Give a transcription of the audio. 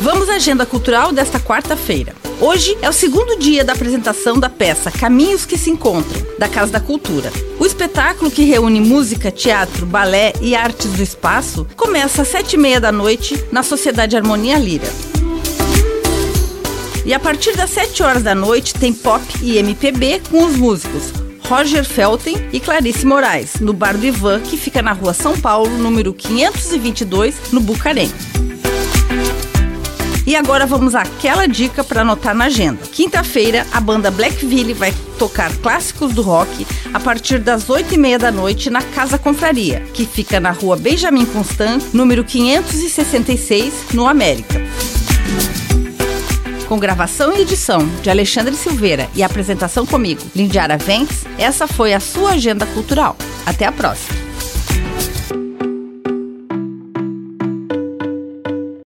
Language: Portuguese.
Vamos à agenda cultural desta quarta-feira. Hoje é o segundo dia da apresentação da peça Caminhos que se Encontram, da Casa da Cultura. O espetáculo, que reúne música, teatro, balé e artes do espaço, começa às sete e meia da noite na Sociedade Harmonia Lira. E a partir das sete horas da noite tem pop e MPB com os músicos Roger Felten e Clarice Moraes, no Bar do Ivan, que fica na rua São Paulo, número 522, no Bucarém. E agora vamos àquela dica para anotar na agenda. Quinta-feira, a banda Blackville vai tocar clássicos do rock a partir das 8 e meia da noite na Casa Confraria, que fica na rua Benjamin Constant, número 566, no América. Com gravação e edição de Alexandre Silveira e apresentação comigo, Lindiara Ventes, essa foi a sua agenda cultural. Até a próxima!